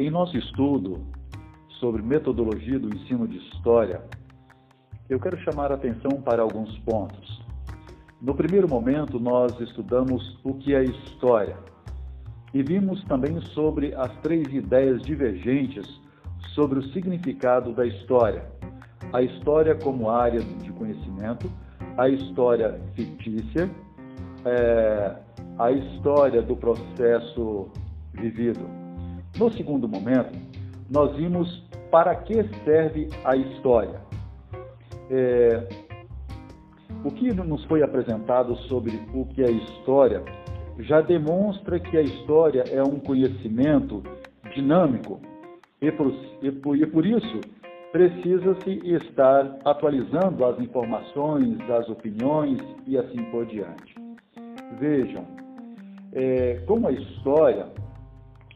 Em nosso estudo sobre metodologia do ensino de história, eu quero chamar a atenção para alguns pontos. No primeiro momento, nós estudamos o que é história e vimos também sobre as três ideias divergentes sobre o significado da história. A história como área de conhecimento, a história fictícia, é, a história do processo vivido. No segundo momento, nós vimos para que serve a história. É, o que nos foi apresentado sobre o que é história já demonstra que a história é um conhecimento dinâmico e por, e por, e por isso precisa-se estar atualizando as informações, as opiniões e assim por diante. Vejam, é, com a história,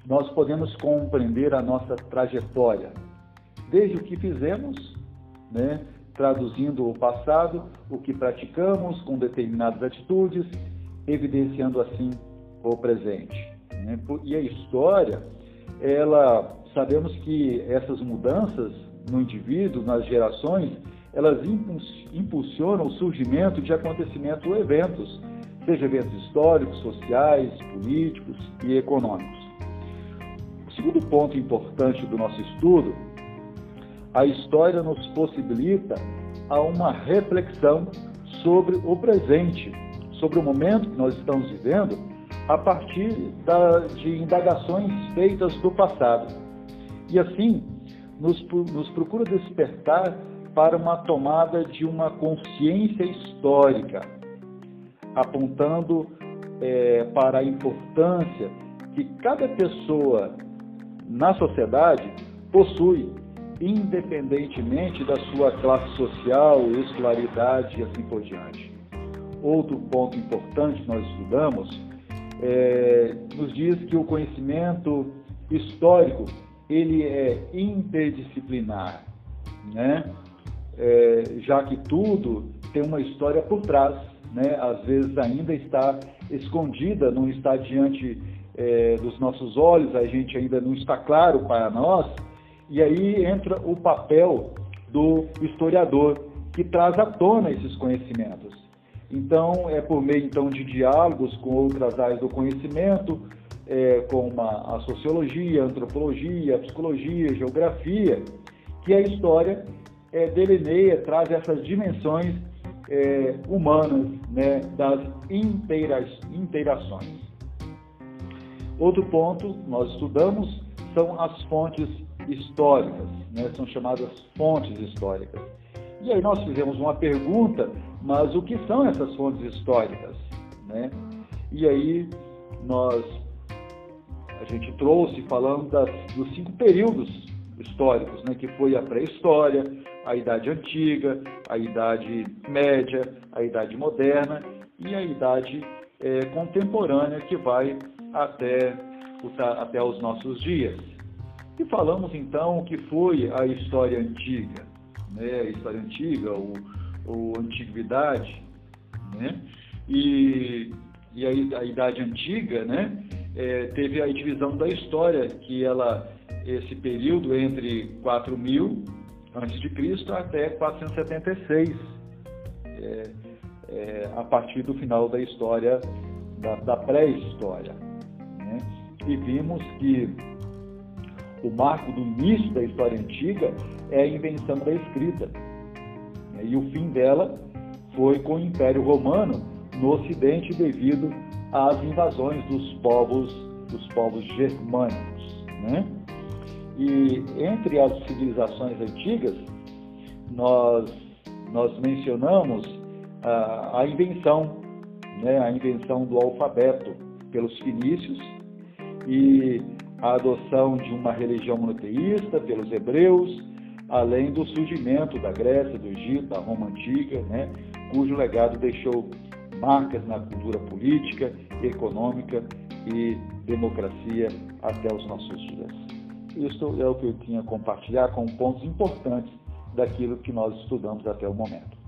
nós podemos compreender a nossa trajetória, desde o que fizemos, né, traduzindo o passado, o que praticamos com determinadas atitudes, evidenciando assim o presente. Né? E a história, ela sabemos que essas mudanças no indivíduo, nas gerações, elas impulsionam o surgimento de acontecimentos ou eventos, seja eventos históricos, sociais, políticos e econômicos. Segundo ponto importante do nosso estudo, a história nos possibilita a uma reflexão sobre o presente, sobre o momento que nós estamos vivendo, a partir da, de indagações feitas do passado. E assim, nos, nos procura despertar para uma tomada de uma consciência histórica, apontando é, para a importância que cada pessoa na sociedade possui, independentemente da sua classe social, escolaridade e assim por diante. Outro ponto importante que nós estudamos é, nos diz que o conhecimento histórico ele é interdisciplinar, né? É, já que tudo tem uma história por trás né, às vezes ainda está escondida, não está diante é, dos nossos olhos, a gente ainda não está claro para nós, e aí entra o papel do historiador, que traz à tona esses conhecimentos. Então, é por meio então de diálogos com outras áreas do conhecimento, é, como a, a sociologia, a antropologia, a psicologia, a geografia, que a história é, delineia, traz essas dimensões é, humanas né, das inteiras, inteirações. Outro ponto nós estudamos são as fontes históricas, né, são chamadas fontes históricas. E aí nós fizemos uma pergunta, mas o que são essas fontes históricas? Né? E aí nós a gente trouxe falando das, dos cinco períodos históricos, né, que foi a pré-história, a Idade Antiga, a Idade Média, a Idade Moderna e a Idade é, Contemporânea, que vai até, até os nossos dias. E falamos então o que foi a história antiga, né? a história antiga, ou, ou antiguidade, né? e, e a, a Idade Antiga, né? É, teve a divisão da história, que ela, esse período entre 4000 antes de Cristo até 476, é, é, a partir do final da história, da, da pré-história. Né? E vimos que o marco do início da história antiga é a invenção da escrita. Né? E o fim dela foi com o Império Romano no Ocidente devido às invasões dos povos, dos povos germânicos. Né? E entre as civilizações antigas, nós, nós mencionamos a, a invenção, né, a invenção do alfabeto pelos fenícios e a adoção de uma religião monoteísta pelos hebreus, além do surgimento da Grécia, do Egito, da Roma antiga, né, cujo legado deixou marcas na cultura política, econômica e democracia até os nossos dias. Isso é o que eu tinha a compartilhar com pontos importantes daquilo que nós estudamos até o momento.